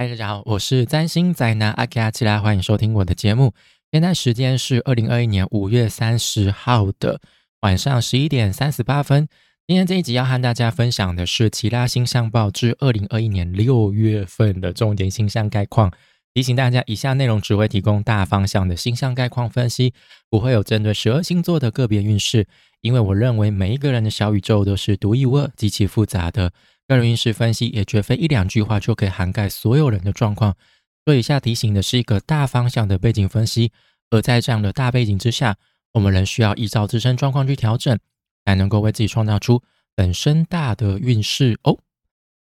嗨，大家好，我是占星宅男阿卡起来，欢迎收听我的节目。现在时间是二零二一年五月三十号的晚上十一点三十八分。今天这一集要和大家分享的是《奇拉星象报》至二零二一年六月份的重点星象概况。提醒大家，以下内容只会提供大方向的星象概况分析，不会有针对十二星座的个别运势。因为我认为每一个人的小宇宙都是独一无二、极其复杂的。个人运势分析也绝非一两句话就可以涵盖所有人的状况，所以以下提醒的是一个大方向的背景分析，而在这样的大背景之下，我们仍需要依照自身状况去调整，才能够为自己创造出本身大的运势哦。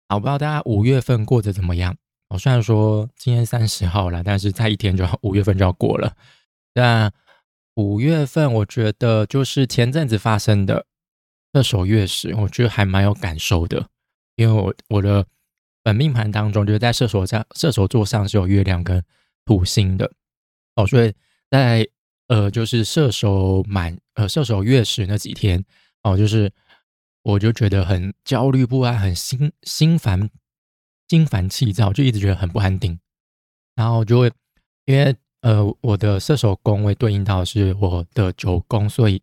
好，不知道大家五月份过得怎么样？我虽然说今天三十号了，但是再一天就要五月份就要过了。那五月份我觉得就是前阵子发生的射手月食，我觉得还蛮有感受的。因为我我的本命盘当中，就是在射手上射手座上是有月亮跟土星的哦，所以在呃就是射手满呃射手月食那几天哦，就是我就觉得很焦虑不安，很心心烦心烦气躁，就一直觉得很不安定，然后就会因为呃我的射手宫位对应到是我的九宫，所以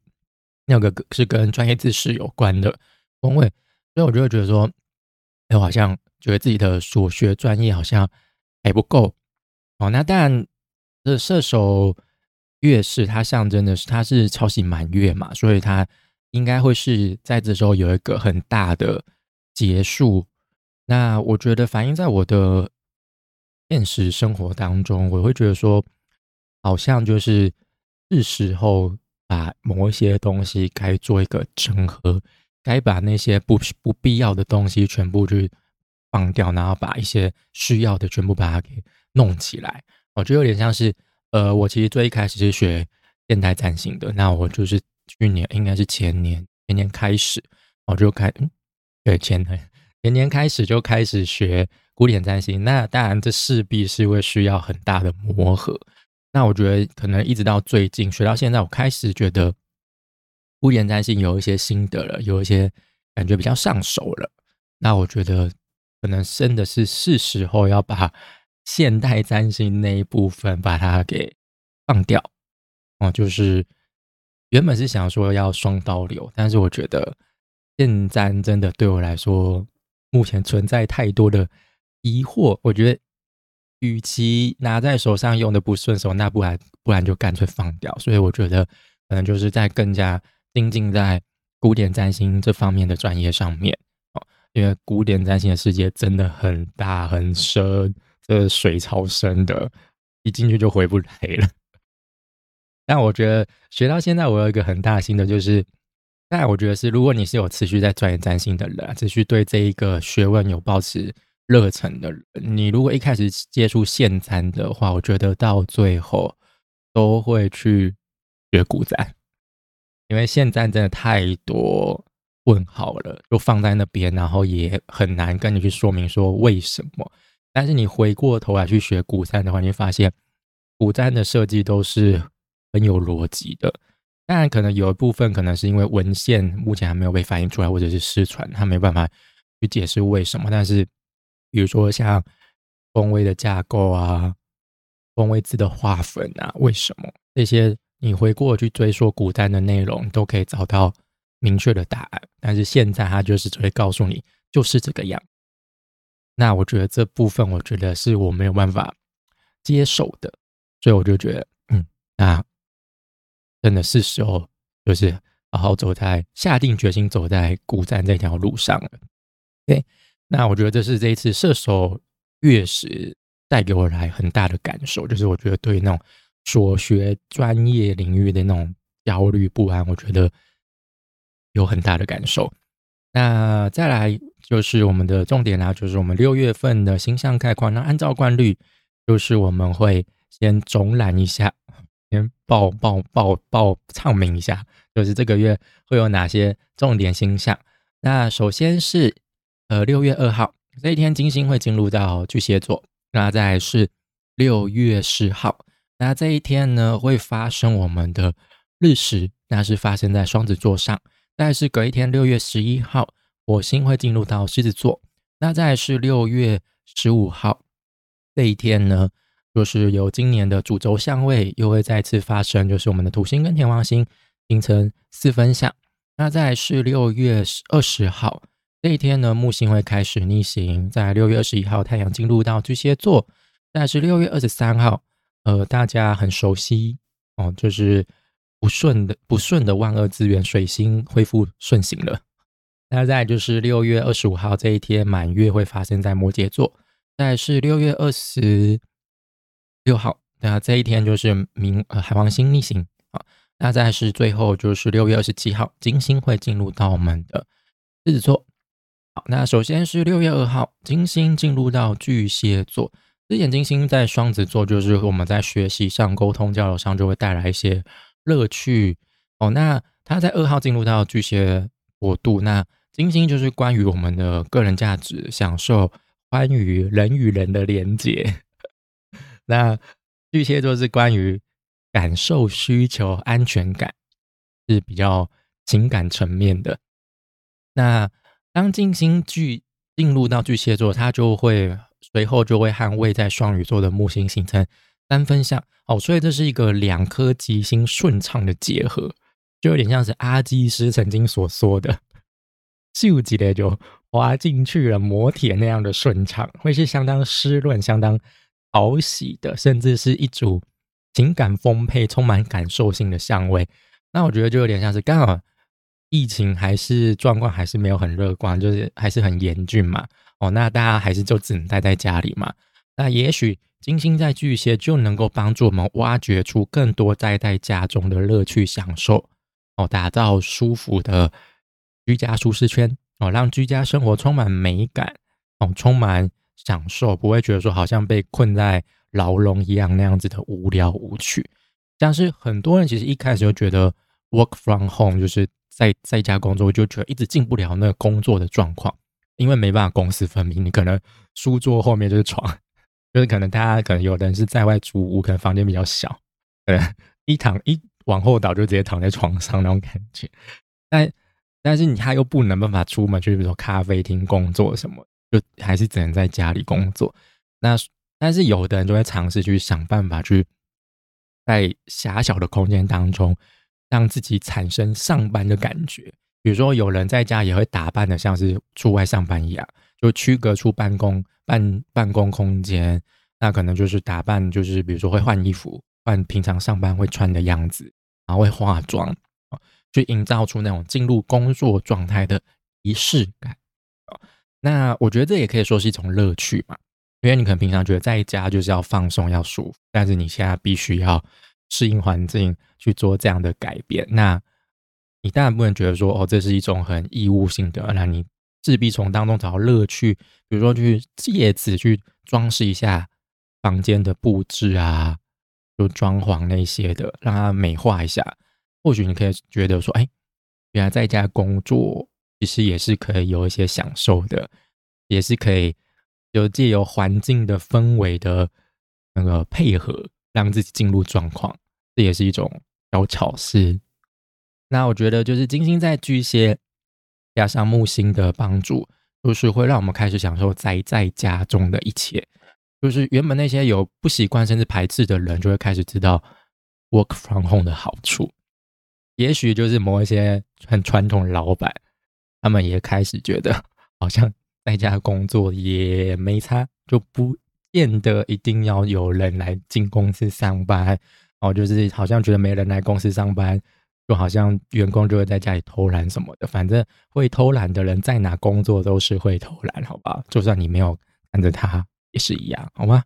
那个是跟专业知识有关的宫位，所以我就会觉得说。我好像觉得自己的所学专业好像还不够哦。那当然，这射手月是它象征的是它是超级满月嘛，所以它应该会是在这时候有一个很大的结束。那我觉得反映在我的现实生活当中，我会觉得说，好像就是是时候把某一些东西该做一个整合。该把那些不不必要的东西全部去放掉，然后把一些需要的全部把它给弄起来。我觉得有点像是，呃，我其实最一开始是学现代占星的，那我就是去年应该是前年前年开始，我就开嗯对前年前年开始就开始学古典占星。那当然这势必是会需要很大的磨合。那我觉得可能一直到最近学到现在，我开始觉得。古典占星有一些心得了，有一些感觉比较上手了。那我觉得可能真的是是时候要把现代占星那一部分把它给放掉哦。就是原本是想说要双刀流，但是我觉得现占真的对我来说目前存在太多的疑惑。我觉得与其拿在手上用的不顺手，那不然不然就干脆放掉。所以我觉得可能就是在更加。精进在古典占星这方面的专业上面哦，因为古典占星的世界真的很大很深，这水超深的，一进去就回不来了。但我觉得学到现在，我有一个很大的心得，就是，但我觉得是，如果你是有持续在钻研占星的人，持续对这一个学问有保持热忱的人，你如果一开始接触现占的话，我觉得到最后都会去学古占。因为现占真的太多问号了，就放在那边，然后也很难跟你去说明说为什么。但是你回过头来去学古占的话，你会发现古占的设计都是很有逻辑的。当然，可能有一部分可能是因为文献目前还没有被反映出来，或者是失传，他没办法去解释为什么。但是，比如说像风位的架构啊，风位字的划分啊，为什么这些？你回过去追溯古代的内容，都可以找到明确的答案。但是现在他就是只会告诉你，就是这个样。那我觉得这部分，我觉得是我没有办法接受的，所以我就觉得，嗯，那真的是时候，就是好好走在下定决心走在古战这条路上了。对，那我觉得这是这一次射手月食带给我来很大的感受，就是我觉得对那种。所学专业领域的那种焦虑不安，我觉得有很大的感受。那再来就是我们的重点啦，就是我们六月份的星象概况。那按照惯例，就是我们会先总览一下，先报报报报唱名一下，就是这个月会有哪些重点星象。那首先是呃六月二号这一天，金星会进入到巨蟹座。那再是六月十号。那这一天呢，会发生我们的日食，那是发生在双子座上。再是隔一天，六月十一号，火星会进入到狮子座。那再是六月十五号，这一天呢，就是有今年的主轴相位又会再次发生，就是我们的土星跟天王星形成四分相。那在是六月二十号这一天呢，木星会开始逆行，在六月二十一号太阳进入到巨蟹座，但是六月二十三号，呃，大家很熟悉哦，就是不顺的不顺的万恶资源水星恢复顺行了。那再就是六月二十五号这一天满月会发生在摩羯座，再是六月二十六号，那这一天就是冥呃海王星逆行啊。那再是最后就是六月二十七号，金星会进入到我们的狮子座。好，那首先是六月二号，金星进入到巨蟹座。之前金星在双子座，就是我们在学习上、沟通交流上就会带来一些乐趣哦。那它在二号进入到巨蟹国度，那金星就是关于我们的个人价值、享受、关于人与人的连接。那巨蟹座是关于感受、需求、安全感，是比较情感层面的。那当金星巨进入到巨蟹座，它就会随后就会和位在双鱼座的木星形成三分相。哦，所以这是一个两颗吉星顺畅的结合，就有点像是阿基师曾经所说的。咻几的就滑进去了，摩铁那样的顺畅，会是相当湿润、相当讨喜的，甚至是一组情感丰沛、充满感受性的香味。那我觉得就有点像是刚好疫情还是状况还是没有很乐观，就是还是很严峻嘛。哦，那大家还是就只能待在家里嘛。那也许金星在巨蟹就能够帮助我们挖掘出更多待在家中的乐趣享受，哦，打造舒服的。居家舒适圈哦，让居家生活充满美感哦，充满享受，不会觉得说好像被困在牢笼一样那样子的无聊无趣。像是很多人其实一开始就觉得 work from home 就是在在家工作，就觉得一直进不了那个工作的状况，因为没办法公私分明。你可能书桌后面就是床，就是可能大家可能有的人是在外租屋，可能房间比较小，对，一躺一往后倒就直接躺在床上那种感觉，但。但是你他又不能办法出门去，比如说咖啡厅工作什么，就还是只能在家里工作。那但是有的人就会尝试去想办法去在狭小的空间当中，让自己产生上班的感觉。比如说有人在家也会打扮的像是出外上班一样，就区隔出办公办办公空间。那可能就是打扮，就是比如说会换衣服，换平常上班会穿的样子，然后会化妆。去营造出那种进入工作状态的仪式感那我觉得这也可以说是一种乐趣嘛，因为你可能平常觉得在家就是要放松、要舒服，但是你现在必须要适应环境去做这样的改变。那你当然不能觉得说哦，这是一种很义务性的，那你势必从当中找到乐趣，比如说去借此去装饰一下房间的布置啊，就装潢那些的，让它美化一下。或许你可以觉得说，哎，原来在家工作其实也是可以有一些享受的，也是可以有借由环境的氛围的那个配合，让自己进入状况，这也是一种小巧思。那我觉得就是金星在巨蟹加上木星的帮助，就是会让我们开始享受宅在家中的一切。就是原本那些有不习惯甚至排斥的人，就会开始知道 work from home 的好处。也许就是某一些很传统的老板，他们也开始觉得好像在家工作也没差，就不见得一定要有人来进公司上班。哦，就是好像觉得没人来公司上班，就好像员工就会在家里偷懒什么的。反正会偷懒的人在哪工作都是会偷懒，好吧？就算你没有看着他也是一样，好吗？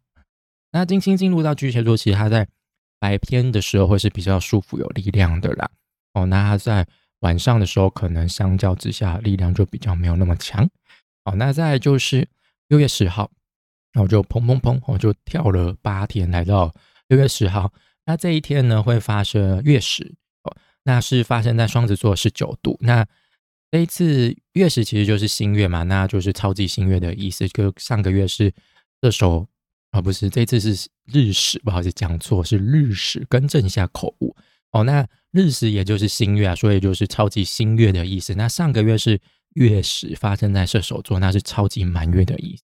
那金星进入到巨蟹座，其实他在白天的时候会是比较舒服、有力量的啦。哦，那他在晚上的时候，可能相较之下力量就比较没有那么强。哦，那再就是六月十号，那我就砰砰砰，我就跳了八天，来到六月十号。那这一天呢，会发生月食。哦，那是发生在双子座十九度。那这一次月食其实就是新月嘛，那就是超级新月的意思。就上个月是射手，啊，不是，这次是日食，不好意思讲错，是日食，更正一下口误。哦，那日食也就是新月啊，所以就是超级新月的意思。那上个月是月食发生在射手座，那是超级满月的意思。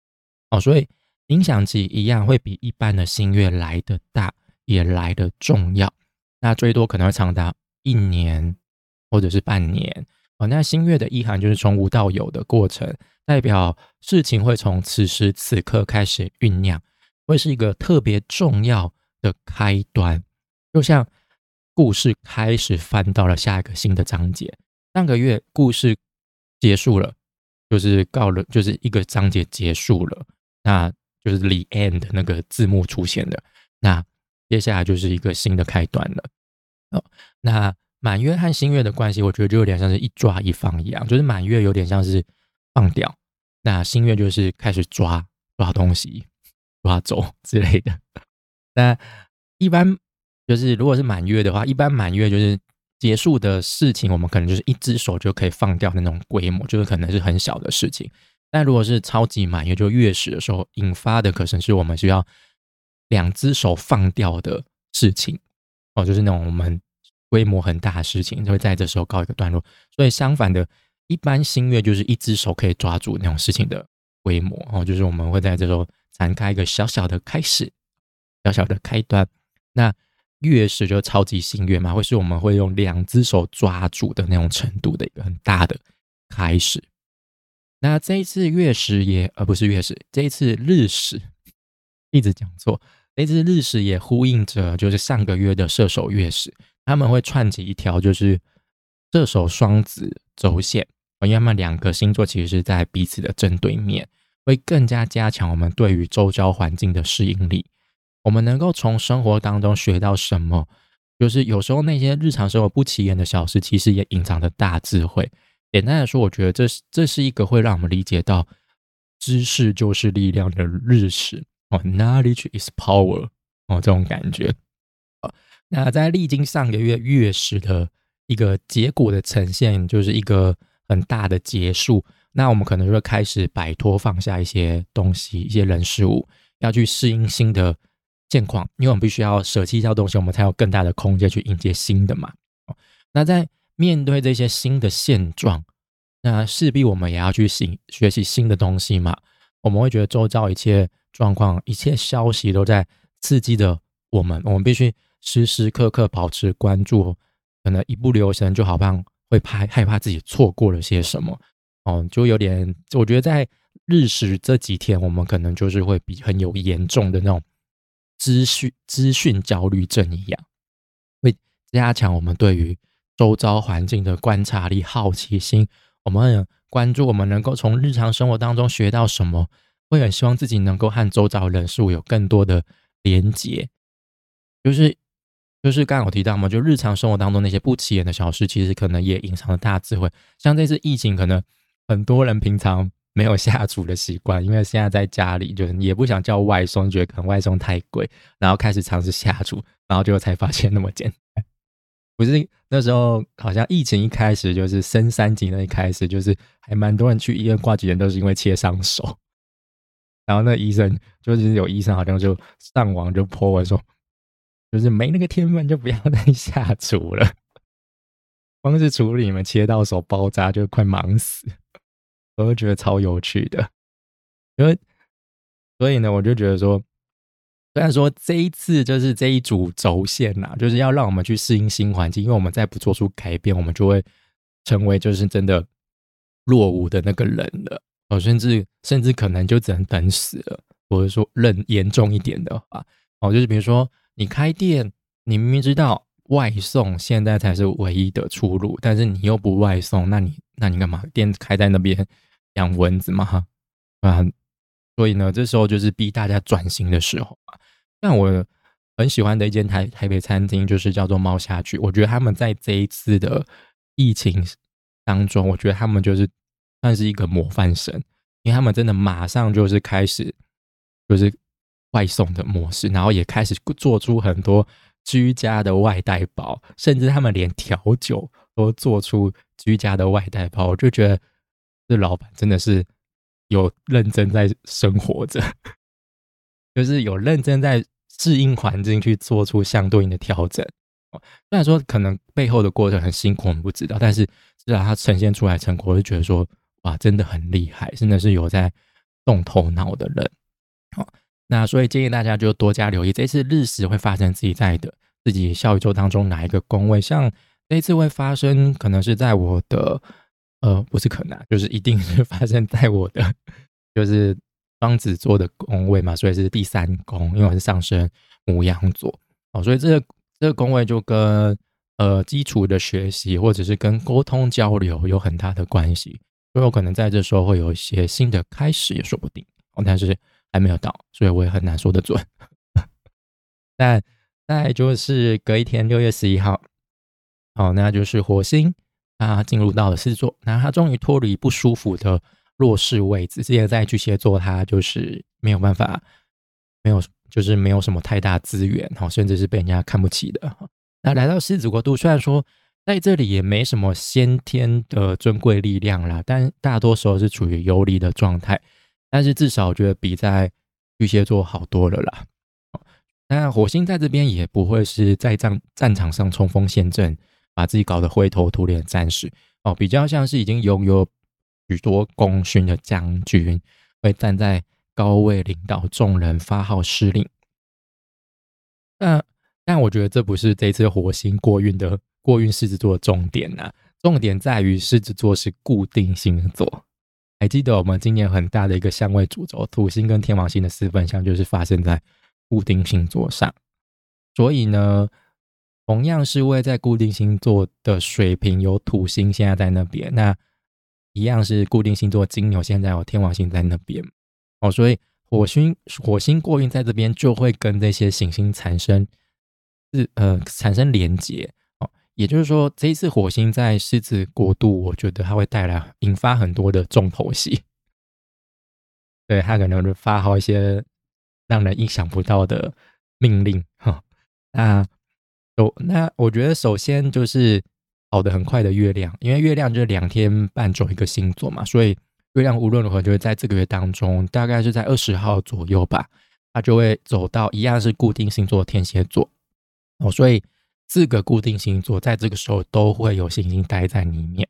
哦，所以影响其实一样会比一般的新月来的大，也来的重要。那最多可能会长达一年或者是半年。哦，那新月的意涵就是从无到有的过程，代表事情会从此时此刻开始酝酿，会是一个特别重要的开端，就像故事开始翻到了下一个新的章节。上个月故事结束了，就是告了，就是一个章节结束了，那就是 the end 那个字幕出现了，那接下来就是一个新的开端了。哦，那。满月和新月的关系，我觉得就有点像是一抓一放一样，就是满月有点像是放掉，那新月就是开始抓抓东西、抓走之类的。那一般就是如果是满月的话，一般满月就是结束的事情，我们可能就是一只手就可以放掉的那种规模，就是可能是很小的事情。但如果是超级满月，就月食的时候引发的，可能是我们需要两只手放掉的事情哦，就是那种我们。规模很大的事情就会在这时候告一个段落，所以相反的，一般新月就是一只手可以抓住那种事情的规模哦，就是我们会在这时候展开一个小小的开始，小小的开端。那月食就超级新月嘛，会是我们会用两只手抓住的那种程度的一个很大的开始。那这一次月食也而不是月食，这一次日食一直讲错，这次日食也呼应着就是上个月的射手月食。他们会串起一条，就是射手双子轴线，因为他们两个星座其实是在彼此的正对面，会更加加强我们对于周遭环境的适应力。我们能够从生活当中学到什么？就是有时候那些日常生活不起眼的小事，其实也隐藏着大智慧。简单来说，我觉得这是这是一个会让我们理解到知识就是力量的日食哦，knowledge is power 哦，这种感觉。那在历经上个月月食的一个结果的呈现，就是一个很大的结束。那我们可能就会开始摆脱、放下一些东西、一些人事物，要去适应新的现况。因为我们必须要舍弃掉东西，我们才有更大的空间去迎接新的嘛。那在面对这些新的现状，那势必我们也要去新学习新的东西嘛。我们会觉得周遭一切状况、一切消息都在刺激着我们，我们必须。时时刻刻保持关注，可能一不留神就好像会怕害怕自己错过了些什么哦，就有点我觉得在日食这几天，我们可能就是会比很有严重的那种资讯资讯焦虑症一样，会加强我们对于周遭环境的观察力、好奇心，我们很关注我们能够从日常生活当中学到什么，会很希望自己能够和周遭人事物有更多的连接，就是。就是刚刚有提到嘛，就日常生活当中那些不起眼的小事，其实可能也隐藏了大智慧。像这次疫情，可能很多人平常没有下厨的习惯，因为现在在家里，就是也不想叫外送，觉得可能外送太贵，然后开始尝试下厨，然后最后才发现那么简单。不是那时候好像疫情一开始就是升三级那一开始，就是还蛮多人去医院挂急诊，都是因为切伤手。然后那医生就是有医生好像就上网就泼我说。就是没那个天分，就不要再下厨了。光是处理你们切到手包扎，就快忙死。我就觉得超有趣的，因为所以呢，我就觉得说，虽然说这一次就是这一组轴线呐，就是要让我们去适应新环境，因为我们再不做出改变，我们就会成为就是真的落伍的那个人了。哦，甚至甚至可能就只能等死了，或者说认严重一点的话，哦，就是比如说。你开店，你明明知道外送现在才是唯一的出路，但是你又不外送，那你那你干嘛？店开在那边养蚊子吗？啊，所以呢，这时候就是逼大家转型的时候嘛。但我很喜欢的一间台台北餐厅，就是叫做猫下去。我觉得他们在这一次的疫情当中，我觉得他们就是算是一个模范生，因为他们真的马上就是开始就是。外送的模式，然后也开始做出很多居家的外带包，甚至他们连调酒都做出居家的外带包。我就觉得这老板真的是有认真在生活着，就是有认真在适应环境去做出相对应的调整。虽然说可能背后的过程很辛苦，我们不知道，但是至少他呈现出来成果，我就觉得说哇，真的很厉害，真的是有在动头脑的人。好。那所以建议大家就多加留意，这次日食会发生自己在的自己小宇宙当中哪一个宫位？像那次会发生，可能是在我的呃，不是可能，就是一定是 发生在我的就是双子座的宫位嘛，所以是第三宫，因为我是上升母羊座哦，所以这个这个宫位就跟呃基础的学习或者是跟沟通交流有很大的关系，所以我可能在这时候会有一些新的开始也说不定哦，但是。还没有到，所以我也很难说得准。但再就是隔一天，六月十一号，好，那就是火星它进入到了狮子座，那它终于脱离不舒服的弱势位置。之前在巨蟹座，它就是没有办法，没有，就是没有什么太大资源，哈，甚至是被人家看不起的。那来到狮子国度，虽然说在这里也没什么先天的尊贵力量啦，但大多时候是处于游离的状态。但是至少我觉得比在巨蟹座好多了啦。那火星在这边也不会是在战战场上冲锋陷阵，把自己搞得灰头土脸的战士哦，比较像是已经拥有许多功勋的将军，会站在高位领导众人发号施令。但但我觉得这不是这次火星过运的过运狮子座的重点呐，重点在于狮子座是固定星座。还记得我们今年很大的一个相位主轴，土星跟天王星的四分相，就是发生在固定星座上。所以呢，同样是位在固定星座的水瓶有土星现在在那边，那一样是固定星座金牛现在有天王星在那边。哦，所以火星火星过运在这边，就会跟这些行星产生是呃产生连接哦。也就是说，这一次火星在狮子国度，我觉得它会带来引发很多的重头戏。对，它可能会发号一些让人意想不到的命令。哈，那哦那我觉得首先就是跑得很快的月亮，因为月亮就是两天半走一个星座嘛，所以月亮无论如何就是在这个月当中，大概是在二十号左右吧，它就会走到一样是固定星座天蝎座。哦，所以。四个固定星座在这个时候都会有行星待在里面。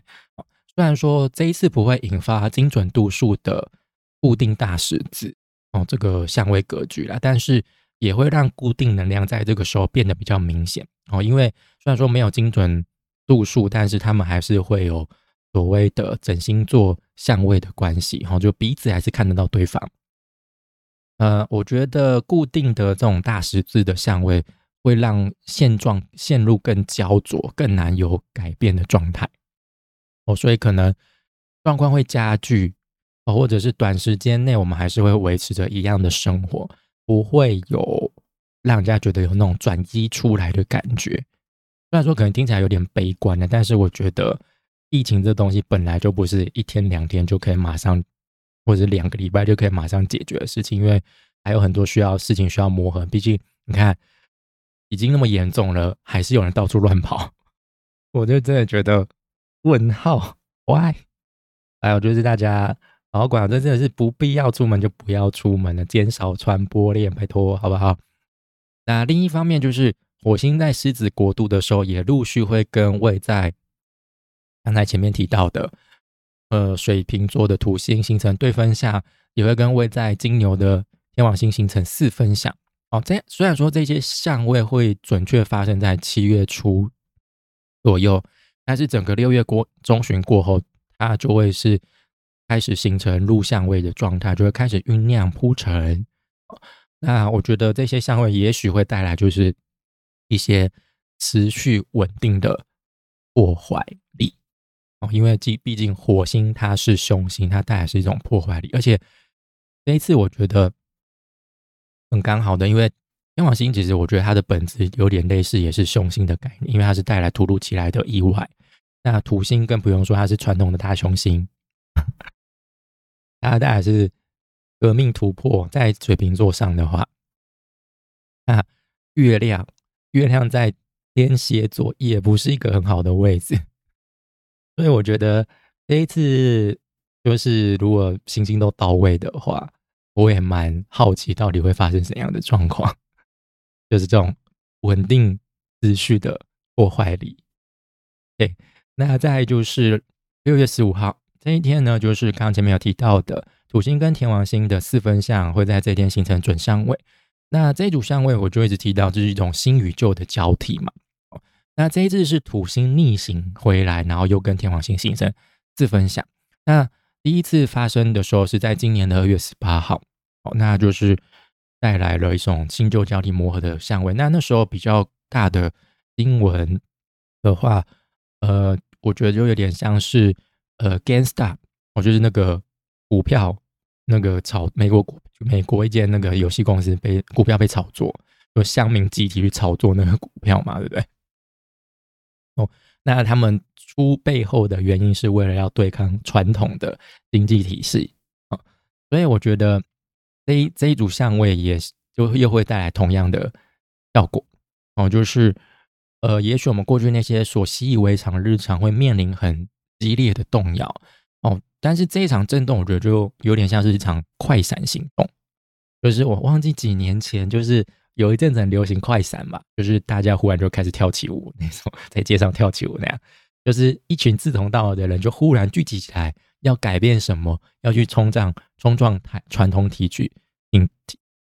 虽然说这一次不会引发精准度数的固定大十字哦，这个相位格局啦，但是也会让固定能量在这个时候变得比较明显哦。因为虽然说没有精准度数，但是他们还是会有所谓的整星座相位的关系哈，就彼此还是看得到对方。呃，我觉得固定的这种大十字的相位。会让现状陷入更焦灼、更难有改变的状态哦，所以可能状况会加剧，或者是短时间内我们还是会维持着一样的生活，不会有让人家觉得有那种转机出来的感觉。虽然说可能听起来有点悲观的，但是我觉得疫情这东西本来就不是一天两天就可以马上，或者两个礼拜就可以马上解决的事情，因为还有很多需要事情需要磨合。毕竟你看。已经那么严重了，还是有人到处乱跑，我就真的觉得问号，why？还有就是大家好好管，这真的是不必要出门就不要出门了，减少传播链，拜托好不好？那另一方面就是火星在狮子国度的时候，也陆续会跟位在刚才前面提到的呃水瓶座的土星形成对分相，也会跟位在金牛的天王星形成四分相。哦，这虽然说这些相位会准确发生在七月初左右，但是整个六月过中旬过后，它就会是开始形成入相位的状态，就会开始酝酿铺陈。那我觉得这些相位也许会带来就是一些持续稳定的破坏力哦，因为既毕竟火星它是凶星，它带来是一种破坏力，而且这一次我觉得。很刚好的，因为天王星其实我觉得它的本质有点类似，也是凶星的概念，因为它是带来突如其来的意外。那土星更不用说，它是传统的大凶星，它带来是革命突破。在水瓶座上的话，那月亮，月亮在天蝎座也不是一个很好的位置，所以我觉得这一次就是如果星星都到位的话。我也蛮好奇，到底会发生怎样的状况？就是这种稳定秩序的破坏力。对，那再就是六月十五号这一天呢，就是刚刚前面有提到的土星跟天王星的四分相会在这天形成准相位。那这一组相位，我就一直提到，这是一种新与旧的交替嘛。那这一次是土星逆行回来，然后又跟天王星形成四分相。那第一次发生的时候是在今年的二月十八号，哦，那就是带来了一种新旧交替磨合的相位。那那时候比较大的新闻的话，呃，我觉得就有点像是呃，GameStop，我就是那个股票那个炒美国股，美国一间那个游戏公司被股票被炒作，有乡民集体去炒作那个股票嘛，对不对？哦，那他们出背后的原因是为了要对抗传统的经济体系啊，所以我觉得这一这一组相位也就又会带来同样的效果哦，就是呃，也许我们过去那些所习以为常日常会面临很激烈的动摇哦，但是这一场震动，我觉得就有点像是一场快闪行动，就是我忘记几年前就是。有一阵子很流行快闪嘛，就是大家忽然就开始跳起舞 那种，在街上跳起舞那样，就是一群志同道合的人就忽然聚集起来，要改变什么，要去冲撞冲撞台传统体制，嗯，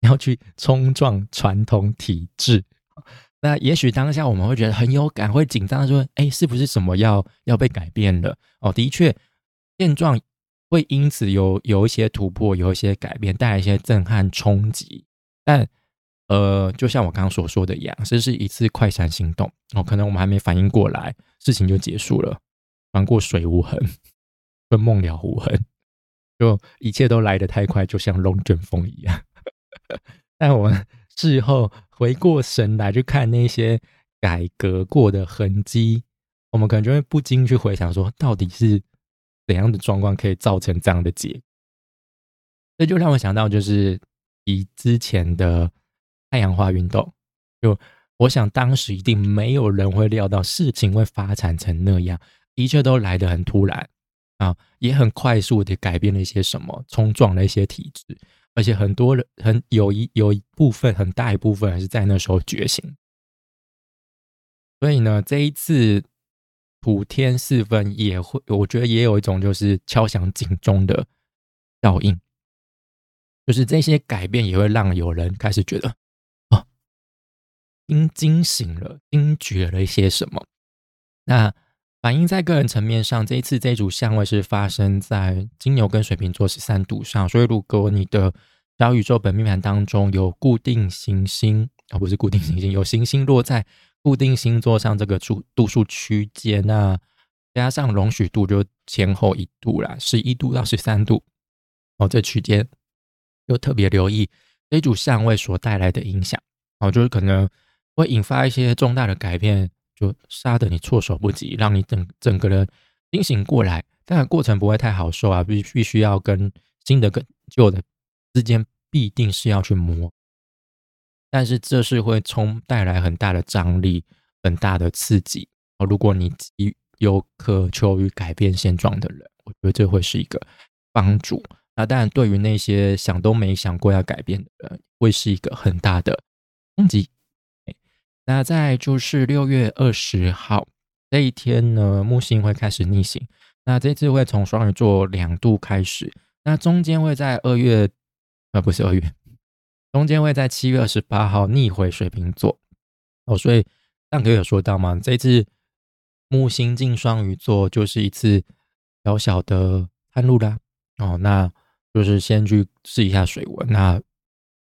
要去冲撞传统体制。那也许当下我们会觉得很有感，会紧张说，哎，是不是什么要要被改变了？哦，的确，现状会因此有有一些突破，有一些改变，带来一些震撼冲击，但。呃，就像我刚刚所说的一样，这是一次快闪行动哦，可能我们还没反应过来，事情就结束了，翻过水无痕，跟梦了无痕，就一切都来得太快，就像龙卷风一样。但我们事后回过神来，去看那些改革过的痕迹，我们可能就会不禁去回想，说到底是怎样的状况可以造成这样的结？这就让我想到，就是以之前的。太阳花运动，就我想当时一定没有人会料到事情会发展成那样，一切都来得很突然啊，也很快速的改变了一些什么，冲撞了一些体制，而且很多人很有一有一部分很大一部分还是在那时候觉醒。所以呢，这一次普天四分也会，我觉得也有一种就是敲响警钟的效应，就是这些改变也会让有人开始觉得哦。因惊醒了，惊觉了一些什么？那反映在个人层面上，这一次这组相位是发生在金牛跟水瓶座十三度上，所以如果你的小宇宙本命盘当中有固定行星，而不是固定行星，有行星落在固定星座上这个度度数区间，那加上容许度就前后一度啦，十一度到十三度，哦，这区间就特别留意这组相位所带来的影响，哦，就是可能。会引发一些重大的改变，就杀得你措手不及，让你整整个人清醒过来。当然过程不会太好受啊，必必须要跟新的跟旧的之间必定是要去磨。但是这是会冲带来很大的张力，很大的刺激。哦，如果你有渴求于改变现状的人，我觉得这会是一个帮助。那当然，对于那些想都没想过要改变的人，会是一个很大的冲击。那在就是六月二十号这一天呢，木星会开始逆行。那这次会从双鱼座两度开始，那中间会在二月，呃，不是二月，中间会在七月二十八号逆回水瓶座。哦，所以上哥有说到嘛，这次木星进双鱼座就是一次小小的探路啦。哦，那就是先去试一下水温，那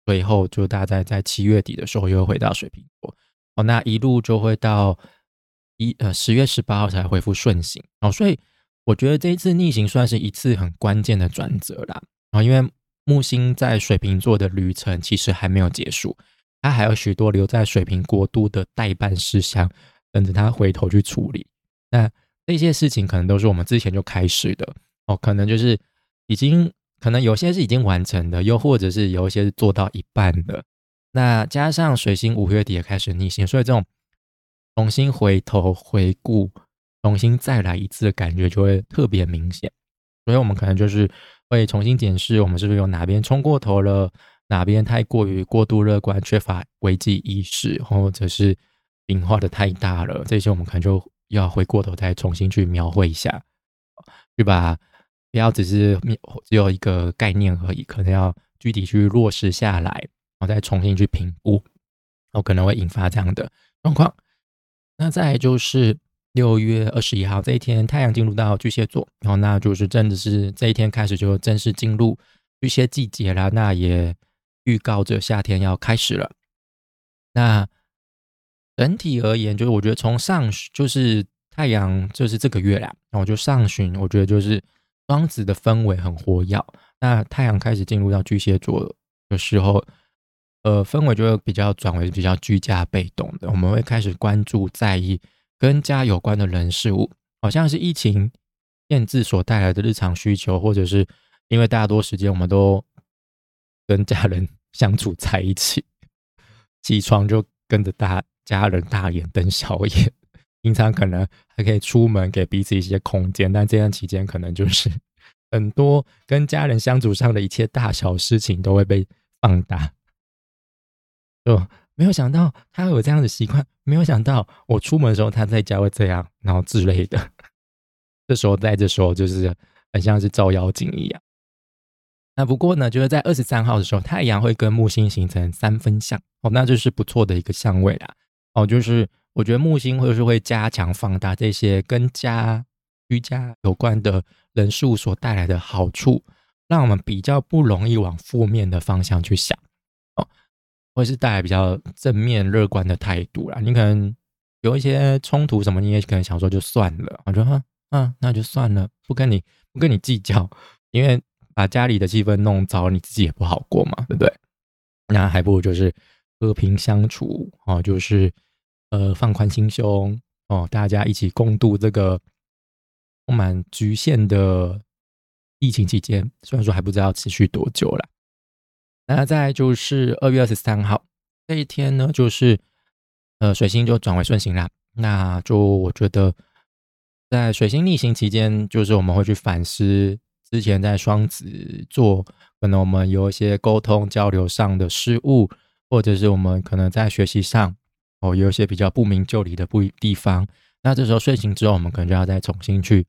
随后就大概在七月底的时候又回到水瓶座。哦，那一路就会到一呃十月十八号才恢复顺行哦，所以我觉得这一次逆行算是一次很关键的转折啦啊，因为木星在水瓶座的旅程其实还没有结束，它还有许多留在水瓶国度的代办事项等着他回头去处理。那这些事情可能都是我们之前就开始的哦，可能就是已经可能有些是已经完成的，又或者是有一些是做到一半的。那加上水星五月底也开始逆行，所以这种重新回头回顾、重新再来一次的感觉就会特别明显。所以我们可能就是会重新检视，我们是不是有哪边冲过头了，哪边太过于过度乐观、缺乏危机意识，或者是变化的太大了。这些我们可能就要回过头再重新去描绘一下，去把不要只是只有一个概念而已，可能要具体去落实下来，然后再重新去评估，然后可能会引发这样的状况。那再就是六月二十一号这一天，太阳进入到巨蟹座，然后那就是真的是这一天开始就正式进入巨蟹季节了，那也预告着夏天要开始了。那整体而言，就是我觉得从上就是太阳就是这个月啦，然后就上旬，我觉得就是双子的氛围很活跃。那太阳开始进入到巨蟹座的时候，呃，氛围就会比较转为比较居家被动的。我们会开始关注在意跟家有关的人事物，好像是疫情限制所带来的日常需求，或者是因为大多时间我们都跟家人相处在一起，起床就跟着大。家人大眼瞪小眼，平常可能还可以出门给彼此一些空间，但这段期间可能就是很多跟家人相处上的一切大小事情都会被放大。就没有想到他有这样的习惯，没有想到我出门的时候他在家会这样，然后之类的。这时候在这时候就是很像是照妖镜一样。那不过呢，就是在二十三号的时候，太阳会跟木星形成三分相哦，那就是不错的一个相位啦。哦，就是我觉得木星或是会加强放大这些跟家居家有关的人事物所带来的好处，让我们比较不容易往负面的方向去想，或是带来比较正面乐观的态度啦。你可能有一些冲突什么，你也可能想说就算了，我觉得嗯，那就算了，不跟你不跟你计较，因为把家里的气氛弄糟，你自己也不好过嘛，对不对？那还不如就是。和平相处哦，就是呃放宽心胸哦，大家一起共度这个充满局限的疫情期间。虽然说还不知道持续多久了。那再就是二月二十三号这一天呢，就是呃水星就转为顺行啦。那就我觉得在水星逆行期间，就是我们会去反思之前在双子座可能我们有一些沟通交流上的失误。或者是我们可能在学习上哦有一些比较不明就里的不地方，那这时候睡醒之后，我们可能就要再重新去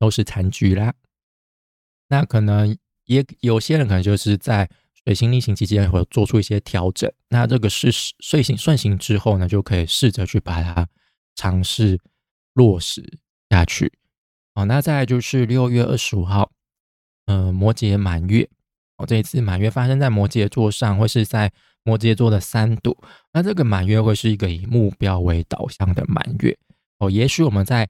收拾残局啦。那可能也有些人可能就是在水星逆行期间会做出一些调整。那这个是睡醒顺行之后呢，就可以试着去把它尝试落实下去。好，那再就是六月二十五号，呃，摩羯满月。哦，这一次满月发生在摩羯座上，会是在。摩羯座的三度，那这个满月会是一个以目标为导向的满月哦。也许我们在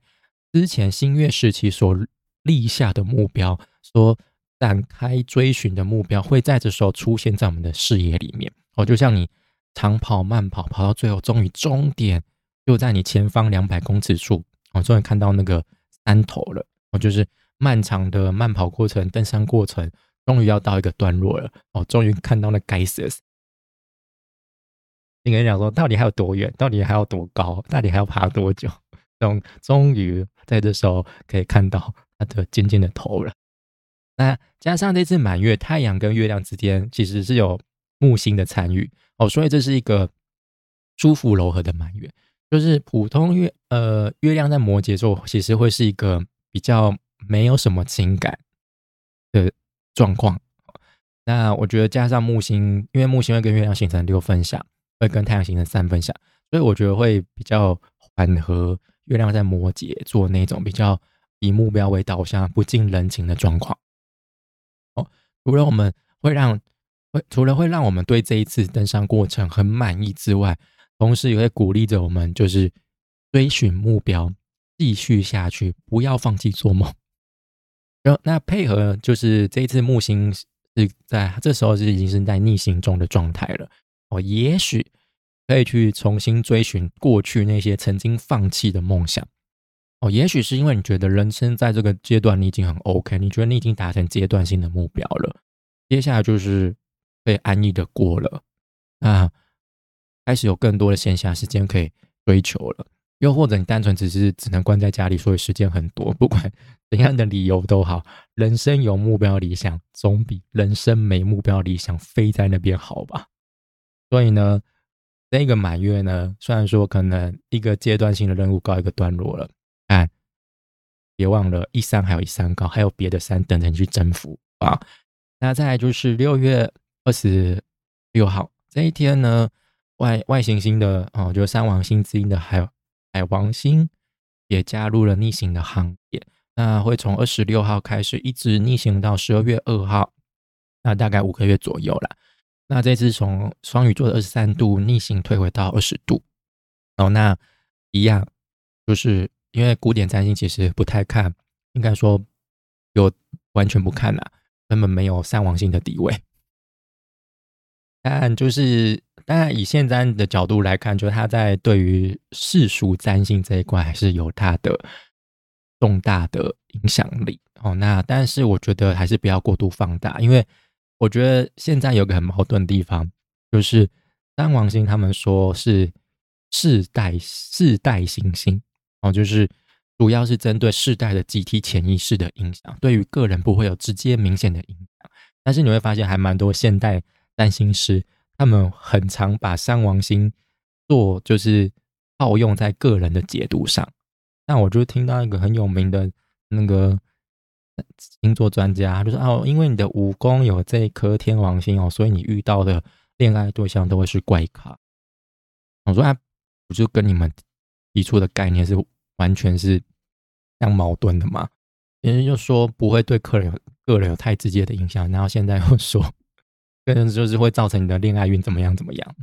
之前新月时期所立下的目标，说展开追寻的目标，会在这时候出现在我们的视野里面哦。就像你长跑、慢跑，跑到最后，终于终点就在你前方两百公尺处哦，终于看到那个山头了哦。就是漫长的慢跑过程、登山过程，终于要到一个段落了哦。终于看到那该死的。你跟你讲说，到底还有多远？到底还要多高？到底还要爬多久？终终于在这时候可以看到它的尖尖的头了。那加上这次满月，太阳跟月亮之间其实是有木星的参与哦，所以这是一个舒服柔和的满月。就是普通月呃月亮在摩羯座，其实会是一个比较没有什么情感的状况。那我觉得加上木星，因为木星会跟月亮形成六分相。会跟太阳形成三分相，所以我觉得会比较缓和。月亮在摩羯座那种比较以目标为导向、不近人情的状况。除了我们会让会除了会让我们对这一次登山过程很满意之外，同时也会鼓励着我们，就是追寻目标，继续下去，不要放弃做梦。然后那配合就是这一次木星是在这时候是已经是在逆行中的状态了。哦，也许可以去重新追寻过去那些曾经放弃的梦想。哦，也许是因为你觉得人生在这个阶段你已经很 OK，你觉得你已经达成阶段性的目标了，接下来就是被安逸的过了，那开始有更多的闲暇时间可以追求了。又或者你单纯只是只能关在家里，所以时间很多，不管怎样的理由都好，人生有目标理想总比人生没目标理想飞在那边好吧。所以呢，这个满月呢，虽然说可能一个阶段性的任务告一个段落了，别忘了一三还有一三高，还有别的山等着你去征服啊。那再来就是六月二十六号这一天呢，外外行星的哦，就是三王星之一的海海王星也加入了逆行的行列。那会从二十六号开始，一直逆行到十二月二号，那大概五个月左右了。那这次从双鱼座的二十三度逆行退回到二十度，哦，那一样，就是因为古典占星其实不太看，应该说有完全不看啦，根本没有三王星的地位。但就是当然以现在的角度来看，就是它在对于世俗占星这一块还是有他的重大的影响力。哦，那但是我觉得还是不要过度放大，因为。我觉得现在有个很矛盾的地方，就是三王星他们说是世代世代行星哦，就是主要是针对世代的集体潜意识的影响，对于个人不会有直接明显的影响。但是你会发现，还蛮多现代占星师，他们很常把三王星做就是套用在个人的解读上。那我就听到一个很有名的那个。星座专家就说：“哦，因为你的五宫有这一颗天王星哦，所以你遇到的恋爱对象都会是怪咖。”我说：“啊，我就跟你们提出的概念是完全是相矛盾的嘛？别人就说不会对客人有个人有太直接的影响，然后现在又说个人 就是会造成你的恋爱运怎么样怎么样？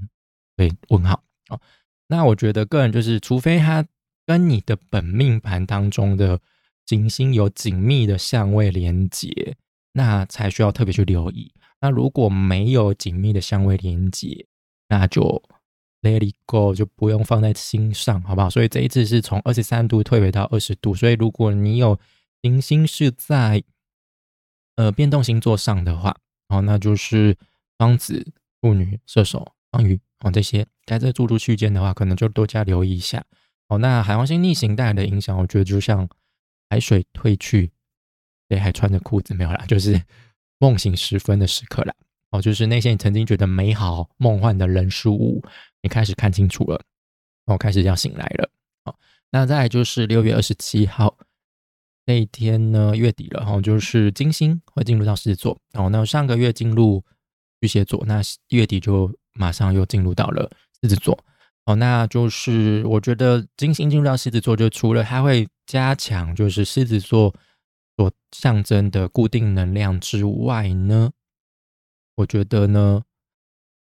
对，问号哦。那我觉得个人就是，除非他跟你的本命盘当中的。”行星有紧密的相位连接，那才需要特别去留意。那如果没有紧密的相位连接，那就 let it go，就不用放在心上，好不好？所以这一次是从二十三度退回到二十度。所以如果你有行星是在呃变动星座上的话，哦，那就是双子、处女、射手、双鱼哦这些在这住住区间的话，可能就多加留意一下。哦，那海王星逆行带来的影响，我觉得就像。海水退去，谁还穿着裤子没有啦？就是梦醒时分的时刻啦。哦，就是那些你曾经觉得美好梦幻的人事物，你开始看清楚了，哦，开始要醒来了。好，那再就是六月二十七号那一天呢，月底了哈，就是金星会进入到狮子座。哦，那上个月进入巨蟹座，那月底就马上又进入到了狮子座。哦，那就是我觉得金星进入到狮子座，就除了它会加强就是狮子座所象征的固定能量之外呢，我觉得呢，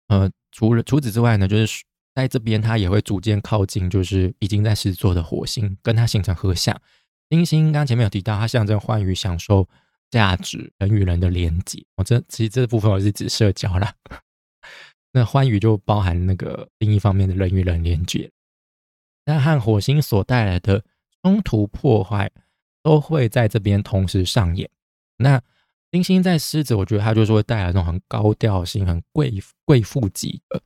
呃，除了除此之外呢，就是在这边它也会逐渐靠近，就是已经在狮子座的火星，跟它形成合相。金星刚前面有提到，它象征欢愉、享受、价值、人与人的连接。我这其实这部分我是指社交啦。那欢愉就包含那个另一方面的人与人连接，那和火星所带来的冲突破坏都会在这边同时上演。那金星在狮子，我觉得它就是会带来那种很高调性、很贵贵妇级的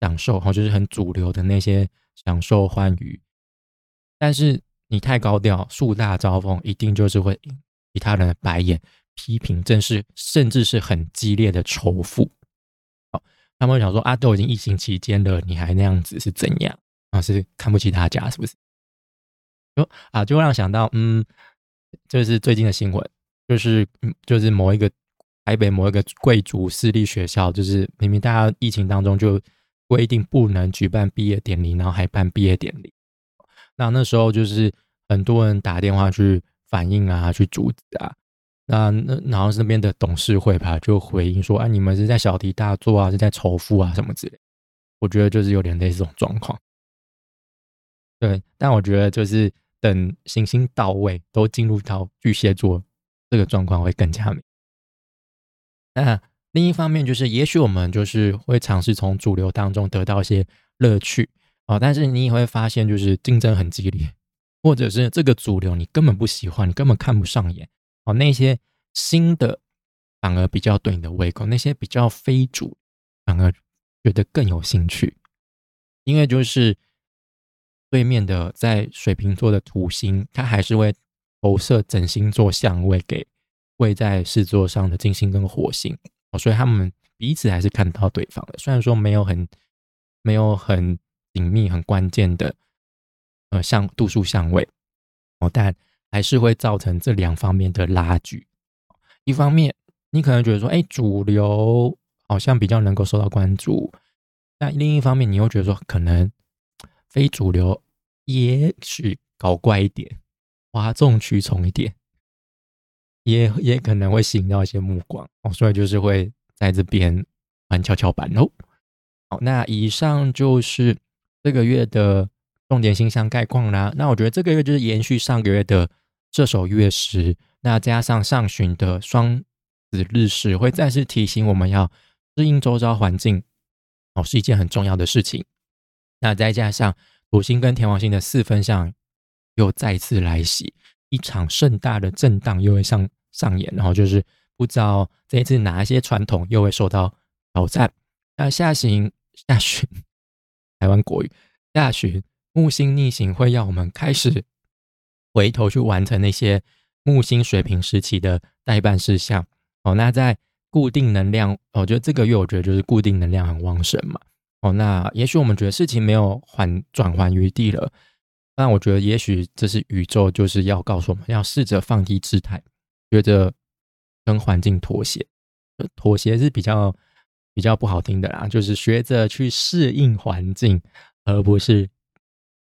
享受，哈，就是很主流的那些享受欢愉。但是你太高调，树大招风，一定就是会引其他人的白眼、批评，正是甚至是很激烈的仇富。好他们想说啊，都已经疫情期间了，你还那样子是怎样啊？是看不起大家是不是？就啊，就让想到，嗯，就是最近的新闻，就是就是某一个台北某一个贵族私立学校，就是明明大家疫情当中就规定不能举办毕业典礼，然后还办毕业典礼，那那时候就是很多人打电话去反映啊，去阻止啊。那那然后是那边的董事会吧，就回应说：“啊，你们是在小题大做啊，是在仇富啊，什么之类。”我觉得就是有点类似这种状况。对，但我觉得就是等行星到位，都进入到巨蟹座，这个状况会更加明。那另一方面就是，也许我们就是会尝试从主流当中得到一些乐趣啊，但是你也会发现，就是竞争很激烈，或者是这个主流你根本不喜欢，你根本看不上眼。哦，那些新的反而比较对你的胃口，那些比较非主反而觉得更有兴趣，因为就是对面的在水瓶座的土星，它还是会投射整星座相位给位在狮座上的金星跟火星，哦，所以他们彼此还是看到对方的，虽然说没有很没有很紧密、很关键的呃相度数相位，哦，但。还是会造成这两方面的拉锯。一方面，你可能觉得说，哎，主流好像比较能够受到关注；但另一方面，你又觉得说，可能非主流也许搞怪一点、哗众取宠一点，也也可能会吸引到一些目光哦。所以就是会在这边玩跷跷板哦。好，那以上就是这个月的重点星象概况啦。那我觉得这个月就是延续上个月的射手月食，那加上上旬的双子日食，会再次提醒我们要适应周遭环境哦，是一件很重要的事情。那再加上土星跟天王星的四分相又再次来袭，一场盛大的震荡又会上上演，然后就是不知道这一次哪一些传统又会受到挑战。那下行。下旬，台湾国语下旬木星逆行会让我们开始回头去完成那些木星水平时期的代办事项。哦，那在固定能量，我觉得这个月我觉得就是固定能量很旺盛嘛。哦，那也许我们觉得事情没有缓转圜余地了，但我觉得也许这是宇宙就是要告诉我们要试着放低姿态，觉得跟环境妥协，妥协是比较。比较不好听的啦，就是学着去适应环境，而不是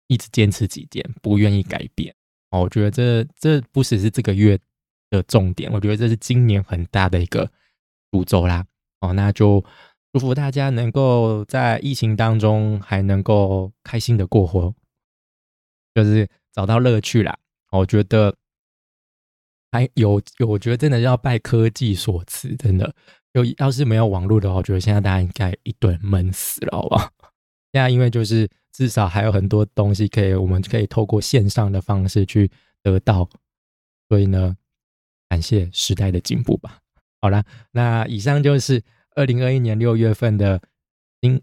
一直坚持己见，不愿意改变。哦，我觉得这这不只是这个月的重点，我觉得这是今年很大的一个主轴啦。哦，那就祝福大家能够在疫情当中还能够开心的过活，就是找到乐趣啦。我觉得还有有，我觉得真的要拜科技所赐，真的。就要是没有网络的话，我觉得现在大家应该一顿闷死了，好不好？现在因为就是至少还有很多东西可以，我们可以透过线上的方式去得到，所以呢，感谢时代的进步吧。好了，那以上就是二零二一年六月份的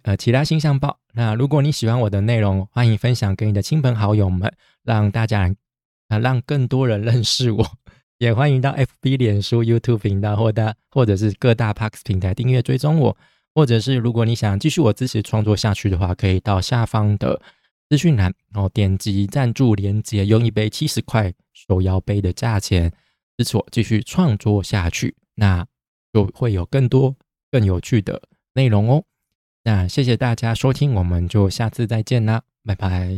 呃其他星象报。那如果你喜欢我的内容，欢迎分享给你的亲朋好友们，让大家啊让更多人认识我。也欢迎到 FB、脸书、YouTube 频道，或大或者是各大 Parks 平台订阅追踪我，或者是如果你想继续我支持创作下去的话，可以到下方的资讯栏，然后点击赞助连接，用一杯七十块手摇杯的价钱支持我继续创作下去，那就会有更多更有趣的内容哦。那谢谢大家收听，我们就下次再见啦，拜拜。